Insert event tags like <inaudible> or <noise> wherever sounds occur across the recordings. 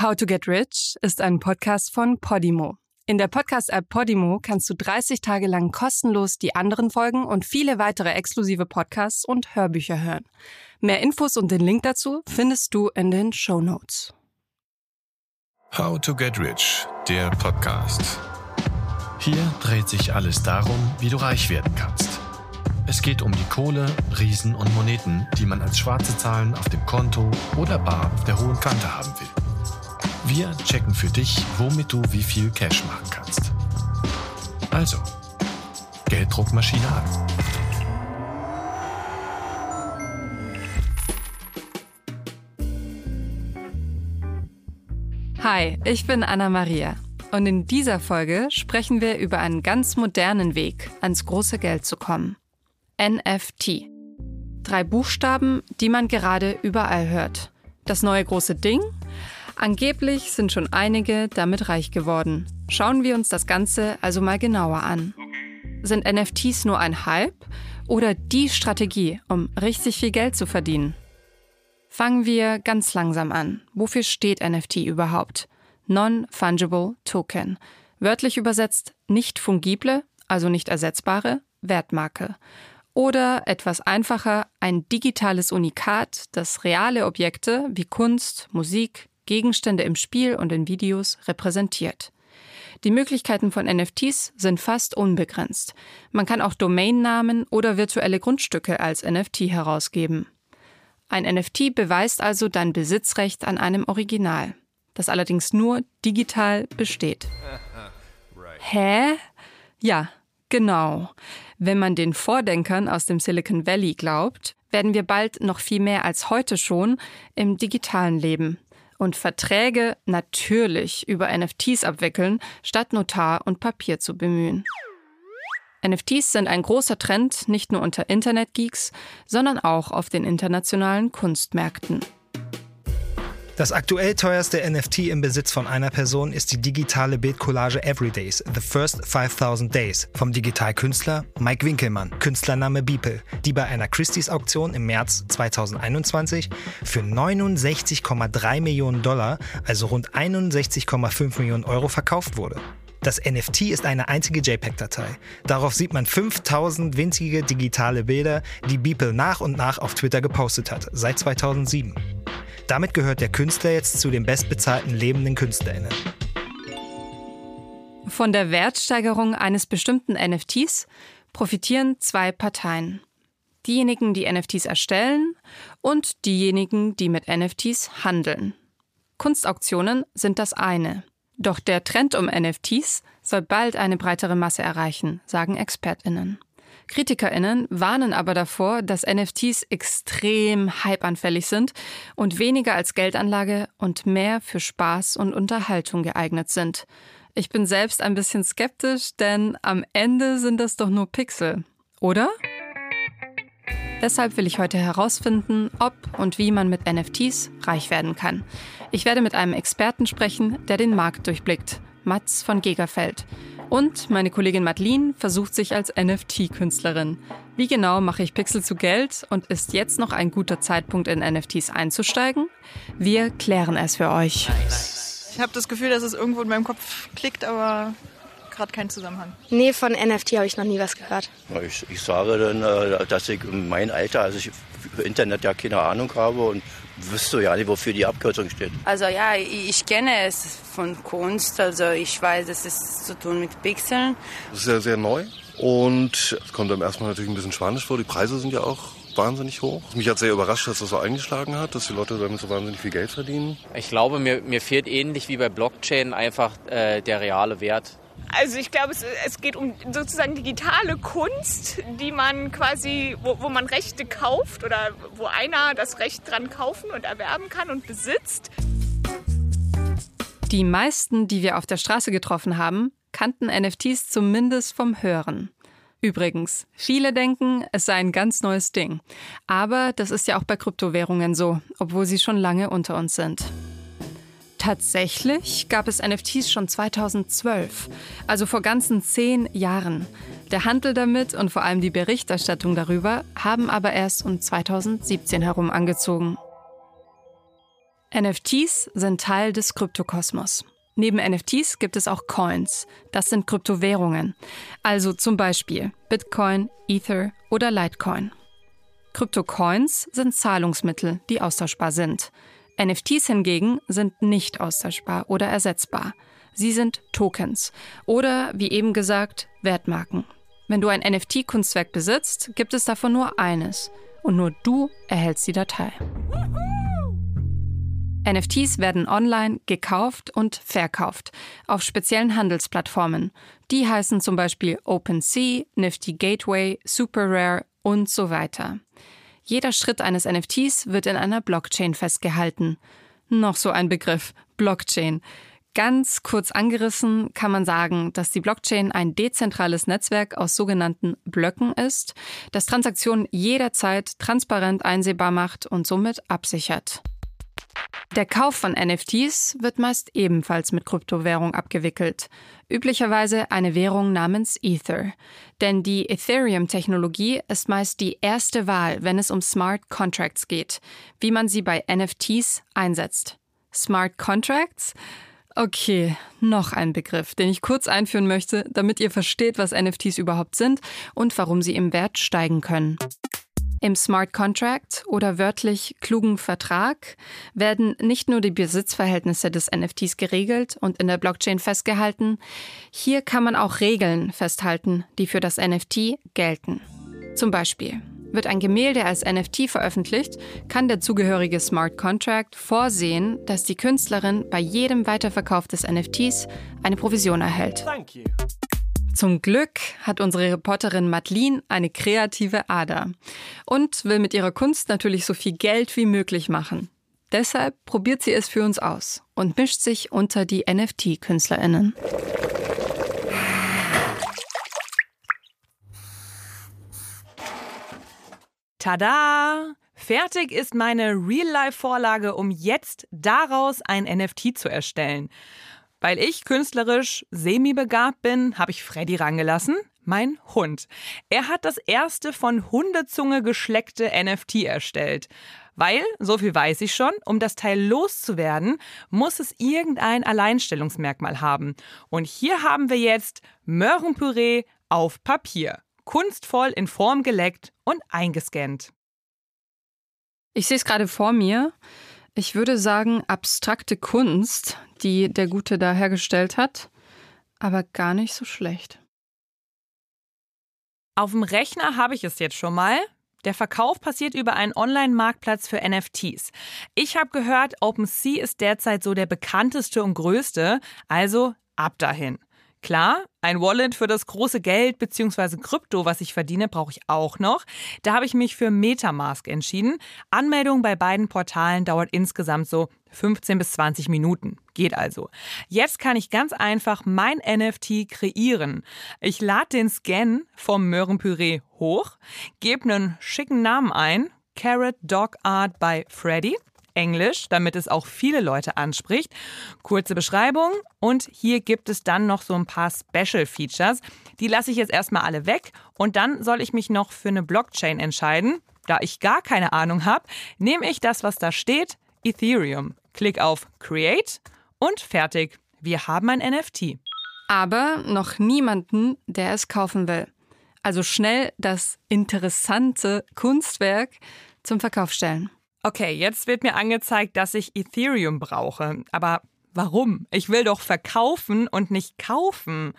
How to Get Rich ist ein Podcast von Podimo. In der Podcast-App Podimo kannst du 30 Tage lang kostenlos die anderen Folgen und viele weitere exklusive Podcasts und Hörbücher hören. Mehr Infos und den Link dazu findest du in den Show Notes. How to Get Rich, der Podcast. Hier dreht sich alles darum, wie du reich werden kannst. Es geht um die Kohle, Riesen und Moneten, die man als schwarze Zahlen auf dem Konto oder bar auf der hohen Kante haben will. Wir checken für dich, womit du wie viel Cash machen kannst. Also, Gelddruckmaschine an. Hi, ich bin Anna Maria und in dieser Folge sprechen wir über einen ganz modernen Weg, ans große Geld zu kommen. NFT. Drei Buchstaben, die man gerade überall hört. Das neue große Ding Angeblich sind schon einige damit reich geworden. Schauen wir uns das Ganze also mal genauer an. Sind NFTs nur ein Hype oder die Strategie, um richtig viel Geld zu verdienen? Fangen wir ganz langsam an. Wofür steht NFT überhaupt? Non-Fungible Token. Wörtlich übersetzt nicht fungible, also nicht ersetzbare, Wertmarke. Oder etwas einfacher, ein digitales Unikat, das reale Objekte wie Kunst, Musik, Gegenstände im Spiel und in Videos repräsentiert. Die Möglichkeiten von NFTs sind fast unbegrenzt. Man kann auch Domainnamen oder virtuelle Grundstücke als NFT herausgeben. Ein NFT beweist also dein Besitzrecht an einem Original, das allerdings nur digital besteht. <laughs> Hä? Ja, genau. Wenn man den Vordenkern aus dem Silicon Valley glaubt, werden wir bald noch viel mehr als heute schon im digitalen leben und Verträge natürlich über NFTs abwickeln, statt Notar und Papier zu bemühen. NFTs sind ein großer Trend nicht nur unter Internetgeeks, sondern auch auf den internationalen Kunstmärkten. Das aktuell teuerste NFT im Besitz von einer Person ist die digitale Bildcollage Everydays, The First 5000 Days vom Digitalkünstler Mike Winkelmann, Künstlername Beeple, die bei einer Christie's Auktion im März 2021 für 69,3 Millionen Dollar, also rund 61,5 Millionen Euro verkauft wurde. Das NFT ist eine einzige JPEG-Datei. Darauf sieht man 5000 winzige digitale Bilder, die Beeple nach und nach auf Twitter gepostet hat, seit 2007. Damit gehört der Künstler jetzt zu den bestbezahlten lebenden KünstlerInnen. Von der Wertsteigerung eines bestimmten NFTs profitieren zwei Parteien. Diejenigen, die NFTs erstellen und diejenigen, die mit NFTs handeln. Kunstauktionen sind das eine. Doch der Trend um NFTs soll bald eine breitere Masse erreichen, sagen Expertinnen. KritikerInnen warnen aber davor, dass NFTs extrem hypeanfällig sind und weniger als Geldanlage und mehr für Spaß und Unterhaltung geeignet sind. Ich bin selbst ein bisschen skeptisch, denn am Ende sind das doch nur Pixel, oder? Deshalb will ich heute herausfinden, ob und wie man mit NFTs reich werden kann. Ich werde mit einem Experten sprechen, der den Markt durchblickt, Mats von Gegerfeld. Und meine Kollegin Madeline versucht sich als NFT-Künstlerin. Wie genau mache ich Pixel zu Geld und ist jetzt noch ein guter Zeitpunkt in NFTs einzusteigen? Wir klären es für euch. Ich habe das Gefühl, dass es irgendwo in meinem Kopf klickt, aber gerade keinen Zusammenhang. Nee, von NFT habe ich noch nie was gehört. Ich, ich sage dann, äh, dass ich in meinem Alter, also ich für Internet ja keine Ahnung habe und wüsste ja nicht, wofür die Abkürzung steht. Also ja, ich kenne es von Kunst, also ich weiß, es ist zu tun mit Pixeln. Das ist sehr, sehr neu und es kommt einem erstmal natürlich ein bisschen spanisch vor. Die Preise sind ja auch wahnsinnig hoch. Mich hat sehr überrascht, dass das so eingeschlagen hat, dass die Leute damit so wahnsinnig viel Geld verdienen. Ich glaube, mir, mir fehlt ähnlich wie bei Blockchain einfach äh, der reale Wert. Also ich glaube, es, es, geht um sozusagen digitale Kunst, die man quasi, wo, wo man Rechte kauft oder wo einer das Recht dran kaufen und erwerben kann und besitzt. Die meisten, die wir auf der Straße getroffen haben, kannten NFTs zumindest vom Hören. Übrigens, viele denken, es sei ein ganz neues Ding. Aber das ist ja auch bei Kryptowährungen so, obwohl sie schon lange unter uns sind. Tatsächlich gab es NFTs schon 2012, also vor ganzen zehn Jahren. Der Handel damit und vor allem die Berichterstattung darüber haben aber erst um 2017 herum angezogen. NFTs sind Teil des Kryptokosmos. Neben NFTs gibt es auch Coins. Das sind Kryptowährungen. Also zum Beispiel Bitcoin, Ether oder Litecoin. Kryptocoins sind Zahlungsmittel, die austauschbar sind. NFTs hingegen sind nicht austauschbar oder ersetzbar. Sie sind Tokens oder, wie eben gesagt, Wertmarken. Wenn du ein NFT-Kunstwerk besitzt, gibt es davon nur eines und nur du erhältst die Datei. NFTs werden online gekauft und verkauft auf speziellen Handelsplattformen. Die heißen zum Beispiel OpenSea, Nifty Gateway, SuperRare und so weiter. Jeder Schritt eines NFTs wird in einer Blockchain festgehalten. Noch so ein Begriff, Blockchain. Ganz kurz angerissen kann man sagen, dass die Blockchain ein dezentrales Netzwerk aus sogenannten Blöcken ist, das Transaktionen jederzeit transparent einsehbar macht und somit absichert. Der Kauf von NFTs wird meist ebenfalls mit Kryptowährung abgewickelt, üblicherweise eine Währung namens Ether. Denn die Ethereum-Technologie ist meist die erste Wahl, wenn es um Smart Contracts geht, wie man sie bei NFTs einsetzt. Smart Contracts? Okay, noch ein Begriff, den ich kurz einführen möchte, damit ihr versteht, was NFTs überhaupt sind und warum sie im Wert steigen können. Im Smart Contract oder wörtlich klugen Vertrag werden nicht nur die Besitzverhältnisse des NFTs geregelt und in der Blockchain festgehalten, hier kann man auch Regeln festhalten, die für das NFT gelten. Zum Beispiel wird ein Gemälde als NFT veröffentlicht, kann der zugehörige Smart Contract vorsehen, dass die Künstlerin bei jedem Weiterverkauf des NFTs eine Provision erhält. Zum Glück hat unsere Reporterin Madeline eine kreative Ader und will mit ihrer Kunst natürlich so viel Geld wie möglich machen. Deshalb probiert sie es für uns aus und mischt sich unter die NFT-KünstlerInnen. Tada! Fertig ist meine Real-Life-Vorlage, um jetzt daraus ein NFT zu erstellen. Weil ich künstlerisch semi-begabt bin, habe ich Freddy rangelassen, mein Hund. Er hat das erste von Hundezunge geschleckte NFT erstellt. Weil, so viel weiß ich schon, um das Teil loszuwerden, muss es irgendein Alleinstellungsmerkmal haben. Und hier haben wir jetzt Möhrenpüree auf Papier. Kunstvoll in Form geleckt und eingescannt. Ich sehe es gerade vor mir. Ich würde sagen, abstrakte Kunst, die der Gute da hergestellt hat, aber gar nicht so schlecht. Auf dem Rechner habe ich es jetzt schon mal. Der Verkauf passiert über einen Online-Marktplatz für NFTs. Ich habe gehört, OpenSea ist derzeit so der bekannteste und größte, also ab dahin. Klar, ein Wallet für das große Geld bzw. Krypto, was ich verdiene, brauche ich auch noch. Da habe ich mich für Metamask entschieden. Anmeldung bei beiden Portalen dauert insgesamt so 15 bis 20 Minuten. Geht also. Jetzt kann ich ganz einfach mein NFT kreieren. Ich lade den Scan vom Möhrenpüree hoch, gebe einen schicken Namen ein, Carrot Dog Art by Freddy Englisch, damit es auch viele Leute anspricht. Kurze Beschreibung und hier gibt es dann noch so ein paar Special Features. Die lasse ich jetzt erstmal alle weg und dann soll ich mich noch für eine Blockchain entscheiden. Da ich gar keine Ahnung habe, nehme ich das, was da steht, Ethereum. Klick auf Create und fertig. Wir haben ein NFT. Aber noch niemanden, der es kaufen will. Also schnell das interessante Kunstwerk zum Verkauf stellen. Okay, jetzt wird mir angezeigt, dass ich Ethereum brauche. Aber warum? Ich will doch verkaufen und nicht kaufen.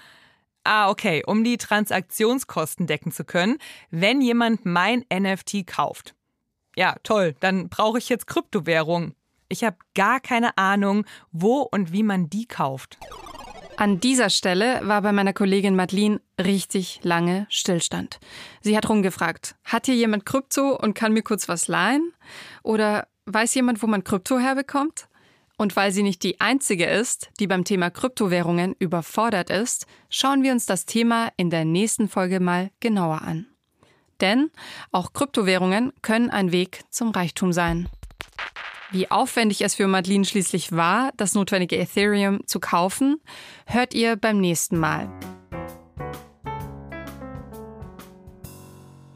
Ah, okay, um die Transaktionskosten decken zu können, wenn jemand mein NFT kauft. Ja, toll, dann brauche ich jetzt Kryptowährung. Ich habe gar keine Ahnung, wo und wie man die kauft. An dieser Stelle war bei meiner Kollegin Madeline richtig lange Stillstand. Sie hat rumgefragt, hat hier jemand Krypto und kann mir kurz was leihen? Oder weiß jemand, wo man Krypto herbekommt? Und weil sie nicht die einzige ist, die beim Thema Kryptowährungen überfordert ist, schauen wir uns das Thema in der nächsten Folge mal genauer an. Denn auch Kryptowährungen können ein Weg zum Reichtum sein. Wie aufwendig es für Madeline schließlich war, das notwendige Ethereum zu kaufen, hört ihr beim nächsten Mal.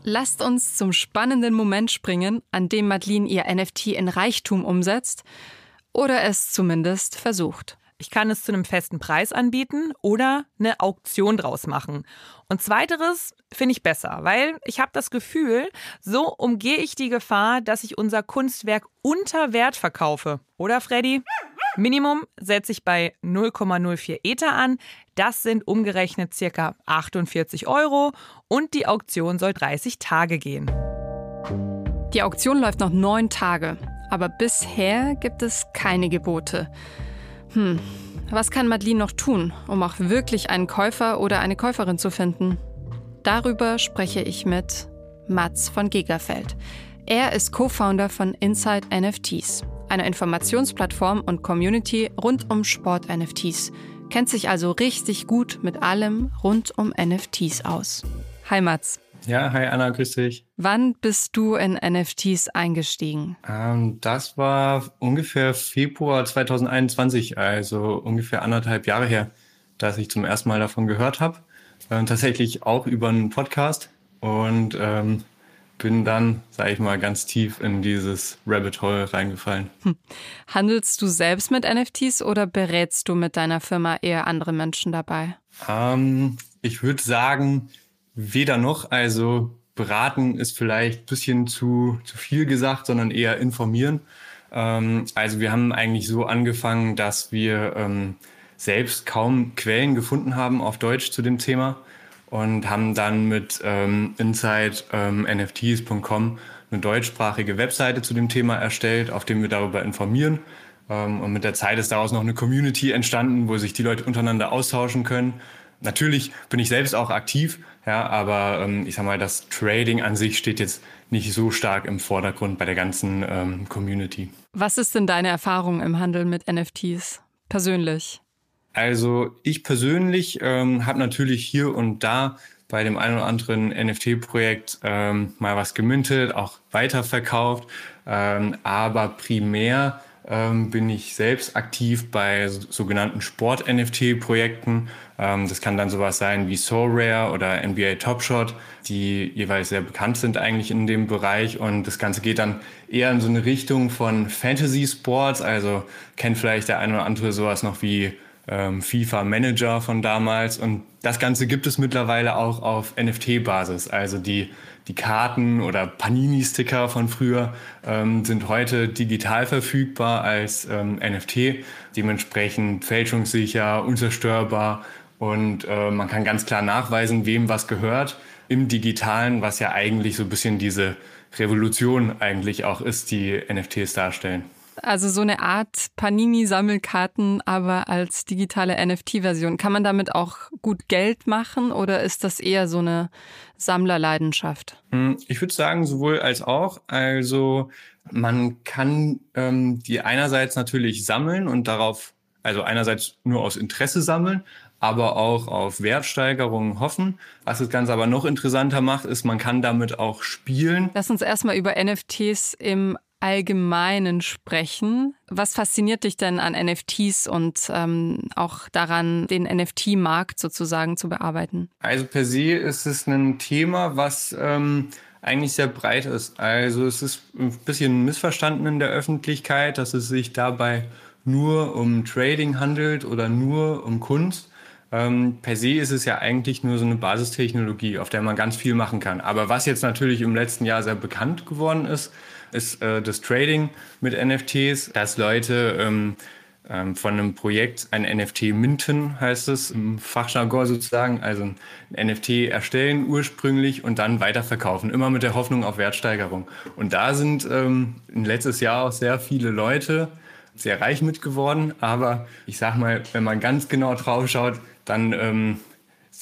Lasst uns zum spannenden Moment springen, an dem Madeline ihr NFT in Reichtum umsetzt. Oder es zumindest versucht. Ich kann es zu einem festen Preis anbieten oder eine Auktion draus machen. Und zweiteres finde ich besser, weil ich habe das Gefühl, so umgehe ich die Gefahr, dass ich unser Kunstwerk unter Wert verkaufe. Oder Freddy? Minimum setze ich bei 0,04 Ether an. Das sind umgerechnet circa 48 Euro und die Auktion soll 30 Tage gehen. Die Auktion läuft noch neun Tage, aber bisher gibt es keine Gebote. Hm, was kann Madeline noch tun, um auch wirklich einen Käufer oder eine Käuferin zu finden? Darüber spreche ich mit Mats von Gigafeld. Er ist Co-Founder von Inside NFTs, einer Informationsplattform und Community rund um Sport-NFTs, kennt sich also richtig gut mit allem rund um NFTs aus. Hi Mats. Ja, hi Anna, grüß dich. Wann bist du in NFTs eingestiegen? Ähm, das war ungefähr Februar 2021, also ungefähr anderthalb Jahre her, dass ich zum ersten Mal davon gehört habe. Ähm, tatsächlich auch über einen Podcast und ähm, bin dann, sage ich mal, ganz tief in dieses Rabbit Hole reingefallen. Hm. Handelst du selbst mit NFTs oder berätst du mit deiner Firma eher andere Menschen dabei? Ähm, ich würde sagen, Weder noch. Also beraten ist vielleicht ein bisschen zu, zu viel gesagt, sondern eher informieren. Ähm, also wir haben eigentlich so angefangen, dass wir ähm, selbst kaum Quellen gefunden haben auf Deutsch zu dem Thema und haben dann mit ähm, insidernfts.com eine deutschsprachige Webseite zu dem Thema erstellt, auf dem wir darüber informieren. Ähm, und mit der Zeit ist daraus noch eine Community entstanden, wo sich die Leute untereinander austauschen können. Natürlich bin ich selbst auch aktiv, ja, aber ähm, ich sag mal, das Trading an sich steht jetzt nicht so stark im Vordergrund bei der ganzen ähm, Community. Was ist denn deine Erfahrung im Handel mit NFTs persönlich? Also ich persönlich ähm, habe natürlich hier und da bei dem einen oder anderen NFT-Projekt ähm, mal was gemintet, auch weiterverkauft, ähm, aber primär ähm, bin ich selbst aktiv bei sogenannten Sport-NFT-Projekten. Ähm, das kann dann sowas sein wie SoRare oder NBA Top Shot, die jeweils sehr bekannt sind eigentlich in dem Bereich. Und das Ganze geht dann eher in so eine Richtung von Fantasy Sports. Also kennt vielleicht der eine oder andere sowas noch wie ähm, FIFA Manager von damals. Und das Ganze gibt es mittlerweile auch auf NFT-Basis. Also die die Karten oder Panini-Sticker von früher ähm, sind heute digital verfügbar als ähm, NFT, dementsprechend fälschungssicher, unzerstörbar und äh, man kann ganz klar nachweisen, wem was gehört im digitalen, was ja eigentlich so ein bisschen diese Revolution eigentlich auch ist, die NFTs darstellen. Also so eine Art Panini-Sammelkarten, aber als digitale NFT-Version. Kann man damit auch gut Geld machen oder ist das eher so eine Sammlerleidenschaft? Hm, ich würde sagen, sowohl als auch. Also man kann ähm, die einerseits natürlich sammeln und darauf, also einerseits nur aus Interesse sammeln, aber auch auf Wertsteigerungen hoffen. Was das Ganze aber noch interessanter macht, ist, man kann damit auch spielen. Lass uns erstmal über NFTs im Allgemeinen sprechen. Was fasziniert dich denn an NFTs und ähm, auch daran, den NFT-Markt sozusagen zu bearbeiten? Also per se ist es ein Thema, was ähm, eigentlich sehr breit ist. Also es ist ein bisschen missverstanden in der Öffentlichkeit, dass es sich dabei nur um Trading handelt oder nur um Kunst. Ähm, per se ist es ja eigentlich nur so eine Basistechnologie, auf der man ganz viel machen kann. Aber was jetzt natürlich im letzten Jahr sehr bekannt geworden ist, ist äh, das Trading mit NFTs, dass Leute ähm, ähm, von einem Projekt ein NFT minten, heißt es im Fachjargon sozusagen, also ein NFT erstellen ursprünglich und dann weiterverkaufen, immer mit der Hoffnung auf Wertsteigerung. Und da sind ähm, letztes Jahr auch sehr viele Leute sehr reich mit geworden, aber ich sag mal, wenn man ganz genau drauf schaut, dann ähm,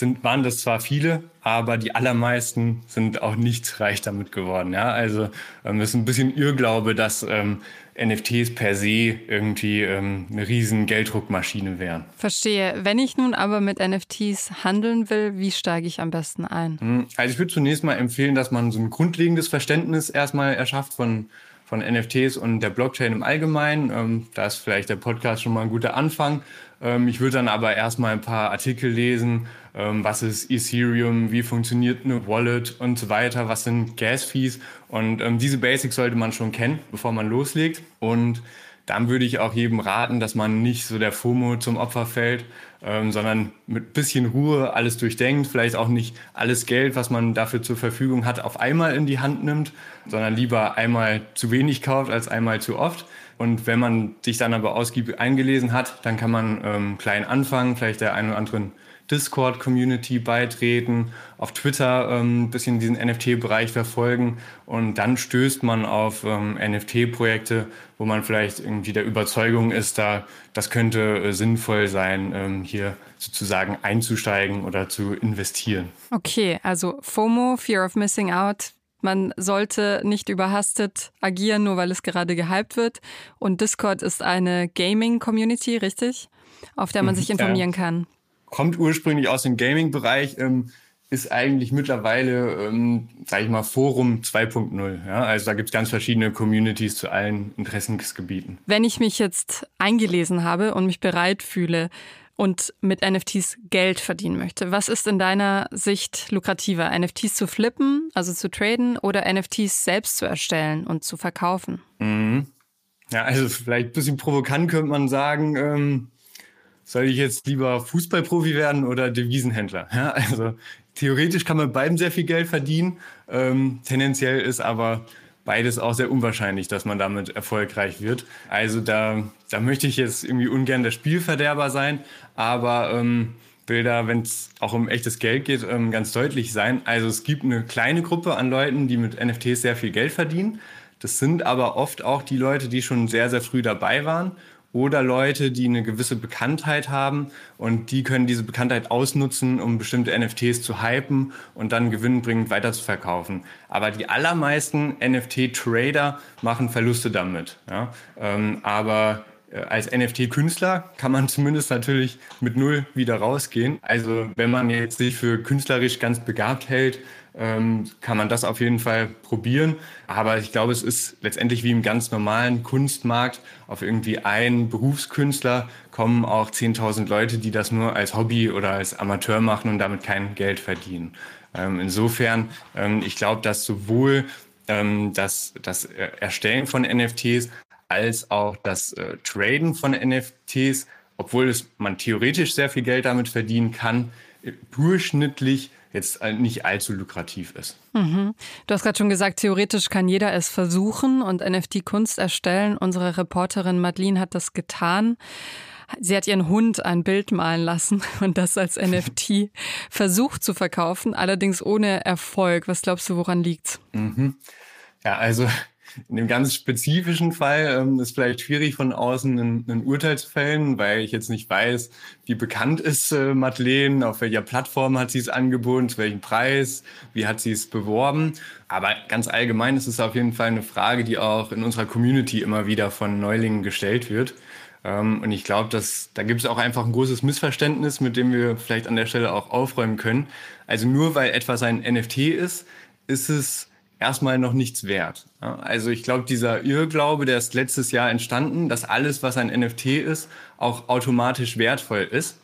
sind, waren das zwar viele, aber die allermeisten sind auch nicht reich damit geworden. Ja? Also ähm, es ist ein bisschen Irrglaube, dass ähm, NFTs per se irgendwie ähm, eine riesen Gelddruckmaschine wären. Verstehe. Wenn ich nun aber mit NFTs handeln will, wie steige ich am besten ein? Hm, also ich würde zunächst mal empfehlen, dass man so ein grundlegendes Verständnis erstmal erschafft von von NFTs und der Blockchain im Allgemeinen. Ähm, da ist vielleicht der Podcast schon mal ein guter Anfang. Ähm, ich würde dann aber erstmal ein paar Artikel lesen. Ähm, was ist Ethereum? Wie funktioniert eine Wallet und so weiter? Was sind Gas-Fees? Und ähm, diese Basics sollte man schon kennen, bevor man loslegt. Und dann würde ich auch jedem raten, dass man nicht so der FOMO zum Opfer fällt, ähm, sondern mit bisschen Ruhe alles durchdenkt, vielleicht auch nicht alles Geld, was man dafür zur Verfügung hat, auf einmal in die Hand nimmt, sondern lieber einmal zu wenig kauft als einmal zu oft. Und wenn man sich dann aber ausgiebig eingelesen hat, dann kann man ähm, klein anfangen, vielleicht der einen oder anderen Discord-Community beitreten, auf Twitter ähm, ein bisschen diesen NFT-Bereich verfolgen und dann stößt man auf ähm, NFT-Projekte, wo man vielleicht irgendwie der Überzeugung ist, da das könnte äh, sinnvoll sein, ähm, hier sozusagen einzusteigen oder zu investieren. Okay, also FOMO, Fear of Missing Out, man sollte nicht überhastet agieren, nur weil es gerade gehypt wird. Und Discord ist eine Gaming-Community, richtig? Auf der man mhm, sich informieren ja. kann kommt ursprünglich aus dem Gaming-Bereich, ähm, ist eigentlich mittlerweile, ähm, sage ich mal, Forum 2.0. Ja? Also da gibt es ganz verschiedene Communities zu allen Interessensgebieten. Wenn ich mich jetzt eingelesen habe und mich bereit fühle und mit NFTs Geld verdienen möchte, was ist in deiner Sicht lukrativer? NFTs zu flippen, also zu traden, oder NFTs selbst zu erstellen und zu verkaufen? Mhm. Ja, also vielleicht ein bisschen provokant könnte man sagen, ähm, soll ich jetzt lieber Fußballprofi werden oder Devisenhändler? Ja, also theoretisch kann man beiden sehr viel Geld verdienen. Ähm, tendenziell ist aber beides auch sehr unwahrscheinlich, dass man damit erfolgreich wird. Also da, da möchte ich jetzt irgendwie ungern der Spielverderber sein, aber ähm, will da, wenn es auch um echtes Geld geht, ähm, ganz deutlich sein. Also es gibt eine kleine Gruppe an Leuten, die mit NFTs sehr viel Geld verdienen. Das sind aber oft auch die Leute, die schon sehr, sehr früh dabei waren oder Leute, die eine gewisse Bekanntheit haben und die können diese Bekanntheit ausnutzen, um bestimmte NFTs zu hypen und dann gewinnbringend weiterzuverkaufen. Aber die allermeisten NFT-Trader machen Verluste damit. Ja? Ähm, aber äh, als NFT-Künstler kann man <laughs> zumindest natürlich mit Null wieder rausgehen. Also wenn man jetzt sich für künstlerisch ganz begabt hält, ähm, kann man das auf jeden Fall probieren. Aber ich glaube, es ist letztendlich wie im ganz normalen Kunstmarkt. Auf irgendwie einen Berufskünstler kommen auch 10.000 Leute, die das nur als Hobby oder als Amateur machen und damit kein Geld verdienen. Ähm, insofern, ähm, ich glaube, dass sowohl ähm, das, das Erstellen von NFTs als auch das äh, Traden von NFTs, obwohl es, man theoretisch sehr viel Geld damit verdienen kann, durchschnittlich jetzt nicht allzu lukrativ ist. Mhm. Du hast gerade schon gesagt, theoretisch kann jeder es versuchen und NFT-Kunst erstellen. Unsere Reporterin Madeline hat das getan. Sie hat ihren Hund ein Bild malen lassen <laughs> und das als NFT <laughs> versucht zu verkaufen, allerdings ohne Erfolg. Was glaubst du, woran liegt's? Mhm. Ja, also in dem ganz spezifischen Fall ähm, ist vielleicht schwierig von außen ein, ein, Urteil zu fällen, weil ich jetzt nicht weiß, wie bekannt ist äh, Madeleine, auf welcher Plattform hat sie es angeboten, zu welchem Preis, wie hat sie es beworben. Aber ganz allgemein ist es auf jeden Fall eine Frage, die auch in unserer Community immer wieder von Neulingen gestellt wird. Ähm, und ich glaube, dass da gibt es auch einfach ein großes Missverständnis, mit dem wir vielleicht an der Stelle auch aufräumen können. Also nur weil etwas ein NFT ist, ist es erstmal noch nichts wert. Also ich glaube, dieser Irrglaube, der ist letztes Jahr entstanden, dass alles, was ein NFT ist, auch automatisch wertvoll ist.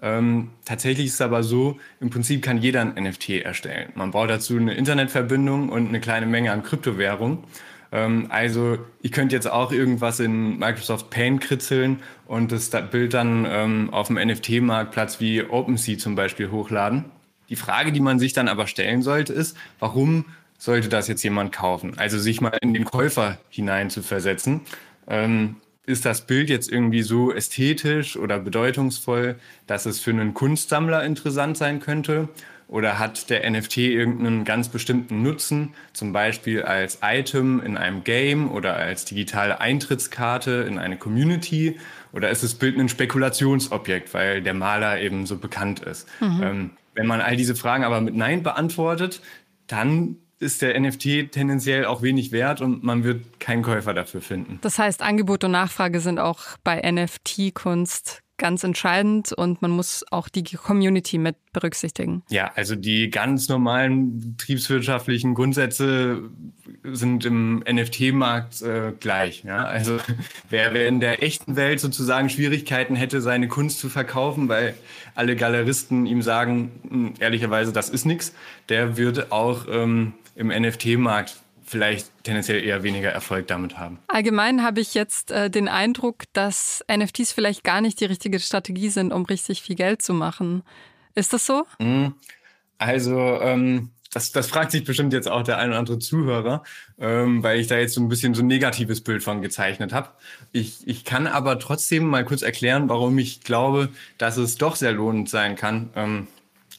Ähm, tatsächlich ist es aber so, im Prinzip kann jeder ein NFT erstellen. Man braucht dazu eine Internetverbindung und eine kleine Menge an Kryptowährung. Ähm, also ich könnte jetzt auch irgendwas in Microsoft Paint kritzeln und das Bild dann ähm, auf dem NFT-Marktplatz wie OpenSea zum Beispiel hochladen. Die Frage, die man sich dann aber stellen sollte, ist, warum sollte das jetzt jemand kaufen. Also sich mal in den Käufer hinein zu versetzen. Ähm, ist das Bild jetzt irgendwie so ästhetisch oder bedeutungsvoll, dass es für einen Kunstsammler interessant sein könnte? Oder hat der NFT irgendeinen ganz bestimmten Nutzen, zum Beispiel als Item in einem Game oder als digitale Eintrittskarte in eine Community? Oder ist das Bild ein Spekulationsobjekt, weil der Maler eben so bekannt ist? Mhm. Ähm, wenn man all diese Fragen aber mit Nein beantwortet, dann ist der NFT tendenziell auch wenig wert und man wird keinen Käufer dafür finden. Das heißt, Angebot und Nachfrage sind auch bei NFT-Kunst ganz entscheidend und man muss auch die Community mit berücksichtigen. Ja, also die ganz normalen betriebswirtschaftlichen Grundsätze sind im NFT-Markt äh, gleich. Ja? Also wer, wer in der echten Welt sozusagen Schwierigkeiten hätte, seine Kunst zu verkaufen, weil alle Galeristen ihm sagen, hm, ehrlicherweise, das ist nichts, der würde auch ähm, im NFT-Markt vielleicht tendenziell eher weniger Erfolg damit haben. Allgemein habe ich jetzt äh, den Eindruck, dass NFTs vielleicht gar nicht die richtige Strategie sind, um richtig viel Geld zu machen. Ist das so? Mhm. Also, ähm, das, das fragt sich bestimmt jetzt auch der ein oder andere Zuhörer, ähm, weil ich da jetzt so ein bisschen so ein negatives Bild von gezeichnet habe. Ich, ich kann aber trotzdem mal kurz erklären, warum ich glaube, dass es doch sehr lohnend sein kann, ähm,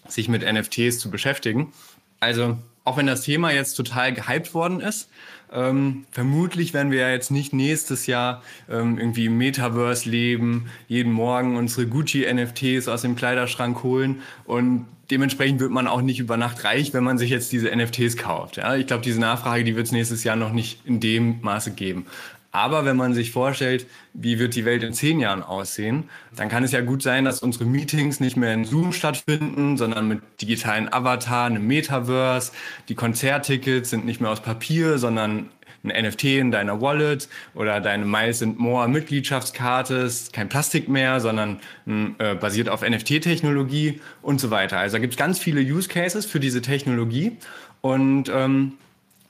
sich mit NFTs zu beschäftigen. Also auch wenn das Thema jetzt total gehypt worden ist, ähm, vermutlich werden wir ja jetzt nicht nächstes Jahr ähm, irgendwie im Metaverse leben, jeden Morgen unsere Gucci-NFTs aus dem Kleiderschrank holen und dementsprechend wird man auch nicht über Nacht reich, wenn man sich jetzt diese NFTs kauft. Ja? Ich glaube, diese Nachfrage, die wird es nächstes Jahr noch nicht in dem Maße geben. Aber wenn man sich vorstellt, wie wird die Welt in zehn Jahren aussehen, dann kann es ja gut sein, dass unsere Meetings nicht mehr in Zoom stattfinden, sondern mit digitalen Avatar, einem Metaverse. Die Konzerttickets sind nicht mehr aus Papier, sondern ein NFT in deiner Wallet oder deine Miles and More Mitgliedschaftskarte ist kein Plastik mehr, sondern äh, basiert auf NFT-Technologie und so weiter. Also da gibt es ganz viele Use Cases für diese Technologie und ähm,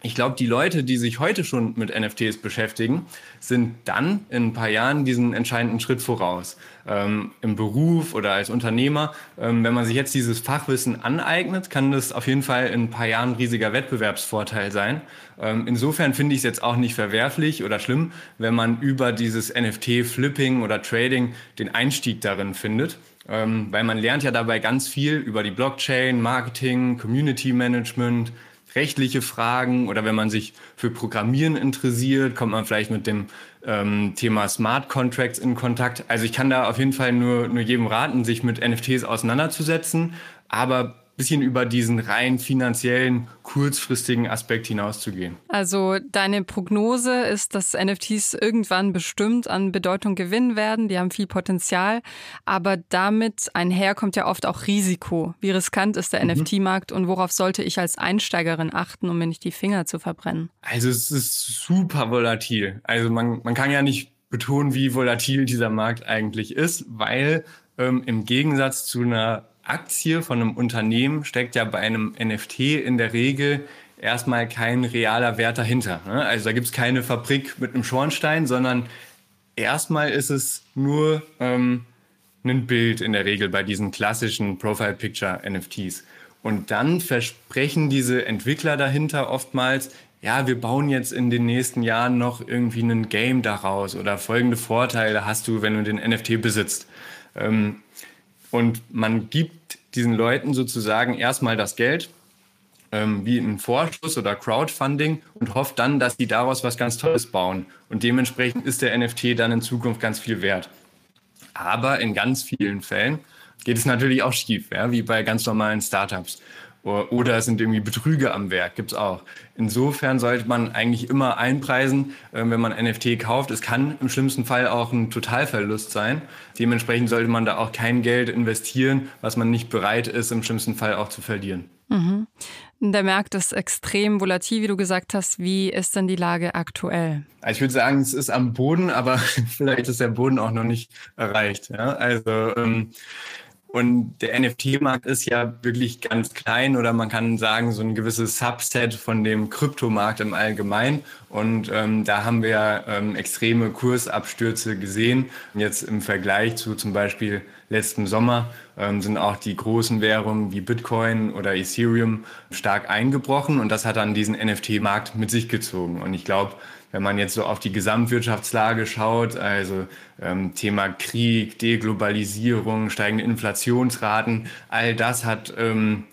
ich glaube, die Leute, die sich heute schon mit NFTs beschäftigen, sind dann in ein paar Jahren diesen entscheidenden Schritt voraus. Ähm, Im Beruf oder als Unternehmer, ähm, wenn man sich jetzt dieses Fachwissen aneignet, kann das auf jeden Fall in ein paar Jahren ein riesiger Wettbewerbsvorteil sein. Ähm, insofern finde ich es jetzt auch nicht verwerflich oder schlimm, wenn man über dieses NFT-Flipping oder Trading den Einstieg darin findet. Ähm, weil man lernt ja dabei ganz viel über die Blockchain, Marketing, Community Management, rechtliche Fragen oder wenn man sich für Programmieren interessiert, kommt man vielleicht mit dem ähm, Thema Smart Contracts in Kontakt. Also ich kann da auf jeden Fall nur, nur jedem raten, sich mit NFTs auseinanderzusetzen. Aber bisschen über diesen rein finanziellen, kurzfristigen Aspekt hinauszugehen. Also deine Prognose ist, dass NFTs irgendwann bestimmt an Bedeutung gewinnen werden. Die haben viel Potenzial, aber damit einher kommt ja oft auch Risiko. Wie riskant ist der mhm. NFT-Markt und worauf sollte ich als Einsteigerin achten, um mir nicht die Finger zu verbrennen? Also es ist super volatil. Also man, man kann ja nicht betonen, wie volatil dieser Markt eigentlich ist, weil ähm, im Gegensatz zu einer Aktie von einem Unternehmen steckt ja bei einem NFT in der Regel erstmal kein realer Wert dahinter. Ne? Also da gibt es keine Fabrik mit einem Schornstein, sondern erstmal ist es nur ähm, ein Bild in der Regel bei diesen klassischen Profile Picture NFTs. Und dann versprechen diese Entwickler dahinter oftmals, ja, wir bauen jetzt in den nächsten Jahren noch irgendwie ein Game daraus oder folgende Vorteile hast du, wenn du den NFT besitzt. Ähm, und man gibt diesen Leuten sozusagen erstmal das Geld, ähm, wie ein Vorschuss oder Crowdfunding und hofft dann, dass die daraus was ganz Tolles bauen. Und dementsprechend ist der NFT dann in Zukunft ganz viel wert. Aber in ganz vielen Fällen geht es natürlich auch schief, ja, wie bei ganz normalen Startups. Oder es sind irgendwie Betrüge am Werk, gibt es auch. Insofern sollte man eigentlich immer einpreisen, ähm, wenn man NFT kauft. Es kann im schlimmsten Fall auch ein Totalverlust sein. Dementsprechend sollte man da auch kein Geld investieren, was man nicht bereit ist, im schlimmsten Fall auch zu verlieren. Mhm. Der Markt ist extrem volatil, wie du gesagt hast. Wie ist denn die Lage aktuell? Ich würde sagen, es ist am Boden, aber <laughs> vielleicht ist der Boden auch noch nicht erreicht. Ja? Also ähm, und der NFT-Markt ist ja wirklich ganz klein oder man kann sagen, so ein gewisses Subset von dem Kryptomarkt im Allgemeinen. Und ähm, da haben wir ähm, extreme Kursabstürze gesehen. Jetzt im Vergleich zu zum Beispiel letzten Sommer ähm, sind auch die großen Währungen wie Bitcoin oder Ethereum stark eingebrochen. Und das hat dann diesen NFT-Markt mit sich gezogen. Und ich glaube, wenn man jetzt so auf die Gesamtwirtschaftslage schaut, also ähm, Thema Krieg, Deglobalisierung, steigende Inflationsraten, all das hat ähm,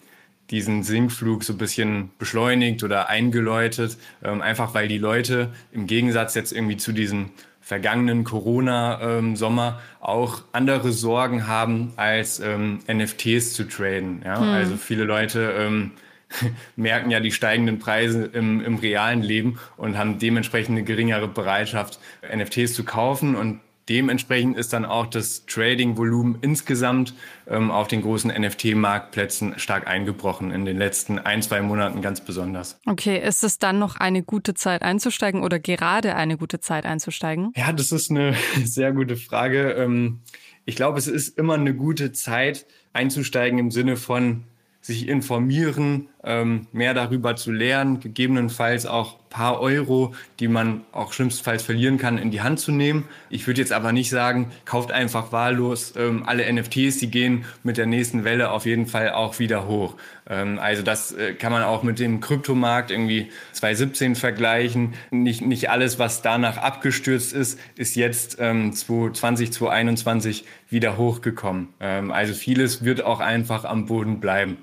diesen Sinkflug so ein bisschen beschleunigt oder eingeläutet, ähm, einfach weil die Leute im Gegensatz jetzt irgendwie zu diesem vergangenen Corona-Sommer ähm, auch andere Sorgen haben, als ähm, NFTs zu traden. Ja? Hm. Also viele Leute ähm, <laughs> merken ja die steigenden Preise im, im realen Leben und haben dementsprechend eine geringere Bereitschaft, NFTs zu kaufen. Und dementsprechend ist dann auch das Trading-Volumen insgesamt ähm, auf den großen NFT-Marktplätzen stark eingebrochen in den letzten ein, zwei Monaten ganz besonders. Okay, ist es dann noch eine gute Zeit einzusteigen oder gerade eine gute Zeit einzusteigen? Ja, das ist eine <laughs> sehr gute Frage. Ähm, ich glaube, es ist immer eine gute Zeit einzusteigen im Sinne von sich informieren, mehr darüber zu lernen, gegebenenfalls auch paar Euro, die man auch schlimmstenfalls verlieren kann, in die Hand zu nehmen. Ich würde jetzt aber nicht sagen, kauft einfach wahllos ähm, alle NFTs, die gehen mit der nächsten Welle auf jeden Fall auch wieder hoch. Ähm, also das äh, kann man auch mit dem Kryptomarkt irgendwie 2017 vergleichen. Nicht, nicht alles, was danach abgestürzt ist, ist jetzt ähm, 2020, 2021 wieder hochgekommen. Ähm, also vieles wird auch einfach am Boden bleiben.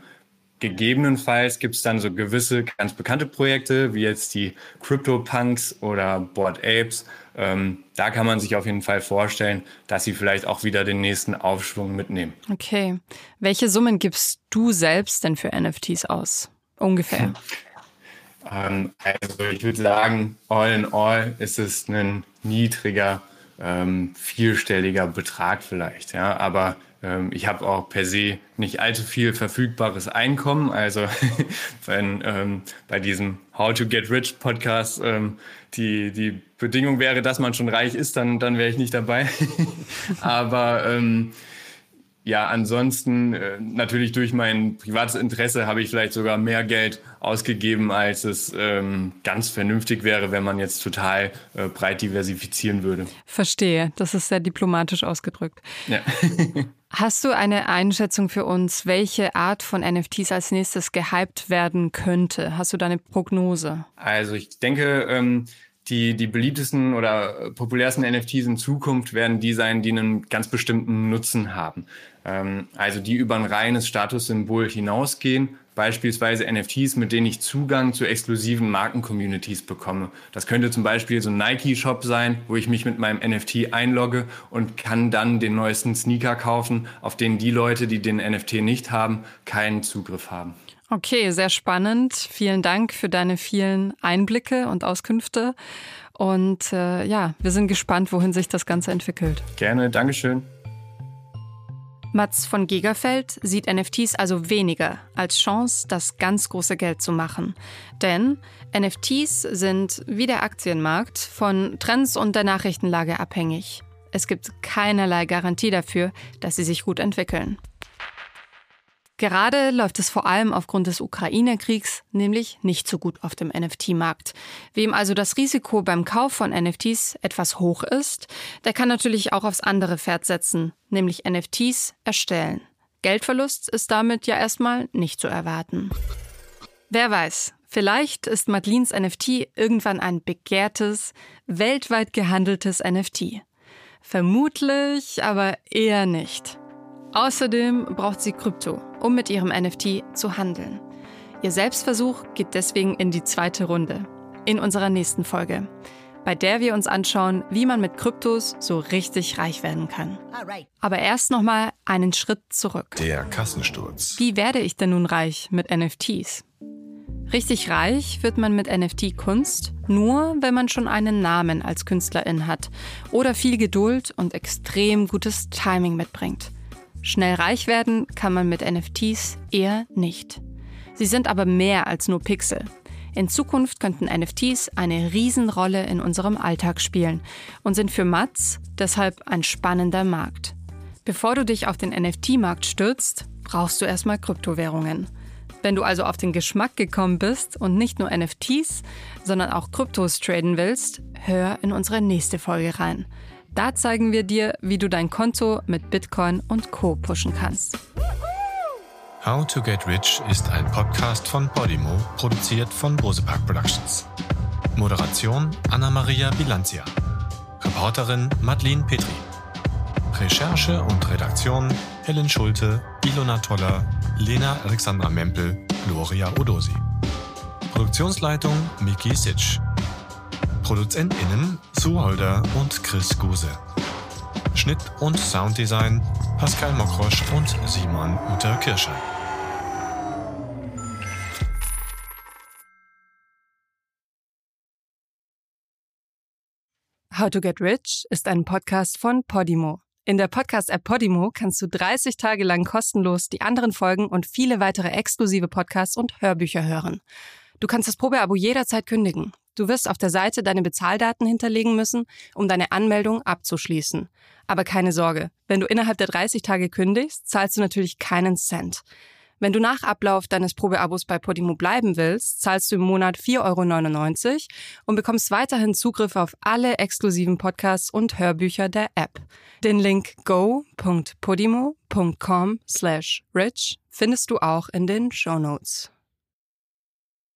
Gegebenenfalls gibt es dann so gewisse ganz bekannte Projekte, wie jetzt die CryptoPunks oder Board Apes. Ähm, da kann man sich auf jeden Fall vorstellen, dass sie vielleicht auch wieder den nächsten Aufschwung mitnehmen. Okay. Welche Summen gibst du selbst denn für NFTs aus? Ungefähr. ähm, also ich würde sagen, all in all ist es ein niedriger, ähm, vierstelliger Betrag vielleicht. Ja, aber ich habe auch per se nicht allzu viel verfügbares Einkommen. Also <laughs> wenn ähm, bei diesem How to Get Rich Podcast ähm, die, die Bedingung wäre, dass man schon reich ist, dann, dann wäre ich nicht dabei. <laughs> Aber ähm, ja, ansonsten äh, natürlich durch mein privates Interesse habe ich vielleicht sogar mehr Geld ausgegeben, als es ähm, ganz vernünftig wäre, wenn man jetzt total äh, breit diversifizieren würde. Verstehe, das ist sehr diplomatisch ausgedrückt. Ja. <laughs> Hast du eine Einschätzung für uns, welche Art von NFTs als nächstes gehypt werden könnte? Hast du da eine Prognose? Also ich denke, ähm, die, die beliebtesten oder populärsten NFTs in Zukunft werden die sein, die einen ganz bestimmten Nutzen haben. Ähm, also die über ein reines Statussymbol hinausgehen, beispielsweise NFTs, mit denen ich Zugang zu exklusiven Marken-Communities bekomme. Das könnte zum Beispiel so ein Nike-Shop sein, wo ich mich mit meinem NFT einlogge und kann dann den neuesten Sneaker kaufen, auf den die Leute, die den NFT nicht haben, keinen Zugriff haben. Okay, sehr spannend. Vielen Dank für deine vielen Einblicke und Auskünfte. Und äh, ja, wir sind gespannt, wohin sich das Ganze entwickelt. Gerne, Dankeschön. Mats von Gegerfeld sieht NFTs also weniger als Chance, das ganz große Geld zu machen. Denn NFTs sind wie der Aktienmarkt von Trends und der Nachrichtenlage abhängig. Es gibt keinerlei Garantie dafür, dass sie sich gut entwickeln. Gerade läuft es vor allem aufgrund des Ukraine-Kriegs nämlich nicht so gut auf dem NFT-Markt. Wem also das Risiko beim Kauf von NFTs etwas hoch ist, der kann natürlich auch aufs andere Pferd setzen, nämlich NFTs erstellen. Geldverlust ist damit ja erstmal nicht zu erwarten. Wer weiß, vielleicht ist Madeleines NFT irgendwann ein begehrtes, weltweit gehandeltes NFT. Vermutlich, aber eher nicht. Außerdem braucht sie Krypto, um mit ihrem NFT zu handeln. Ihr Selbstversuch geht deswegen in die zweite Runde, in unserer nächsten Folge, bei der wir uns anschauen, wie man mit Kryptos so richtig reich werden kann. Aber erst nochmal einen Schritt zurück. Der Kassensturz. Wie werde ich denn nun reich mit NFTs? Richtig reich wird man mit NFT-Kunst nur, wenn man schon einen Namen als Künstlerin hat oder viel Geduld und extrem gutes Timing mitbringt. Schnell reich werden kann man mit NFTs eher nicht. Sie sind aber mehr als nur Pixel. In Zukunft könnten NFTs eine Riesenrolle in unserem Alltag spielen und sind für Mats deshalb ein spannender Markt. Bevor du dich auf den NFT-Markt stürzt, brauchst du erstmal Kryptowährungen. Wenn du also auf den Geschmack gekommen bist und nicht nur NFTs, sondern auch Kryptos traden willst, hör in unsere nächste Folge rein. Da zeigen wir dir, wie du dein Konto mit Bitcoin und Co. pushen kannst. How to Get Rich ist ein Podcast von Podimo, produziert von Bosepark Productions. Moderation Anna-Maria Bilanzia. Reporterin Madeline Petri. Recherche und Redaktion Helen Schulte, Ilona Toller, Lena Alexandra Mempel, Gloria Odosi. Produktionsleitung Miki Sitsch. ProduzentInnen Sue Holder und Chris Guse. Schnitt und Sounddesign Pascal Mokrosch und Simon Uter Kirscher. How to Get Rich ist ein Podcast von Podimo. In der Podcast-App Podimo kannst du 30 Tage lang kostenlos die anderen Folgen und viele weitere exklusive Podcasts und Hörbücher hören. Du kannst das Probeabo jederzeit kündigen. Du wirst auf der Seite deine Bezahldaten hinterlegen müssen, um deine Anmeldung abzuschließen. Aber keine Sorge, wenn du innerhalb der 30 Tage kündigst, zahlst du natürlich keinen Cent. Wenn du nach Ablauf deines Probeabos bei Podimo bleiben willst, zahlst du im Monat 4,99 Euro und bekommst weiterhin Zugriff auf alle exklusiven Podcasts und Hörbücher der App. Den Link go.podimo.com slash rich findest du auch in den Show Notes.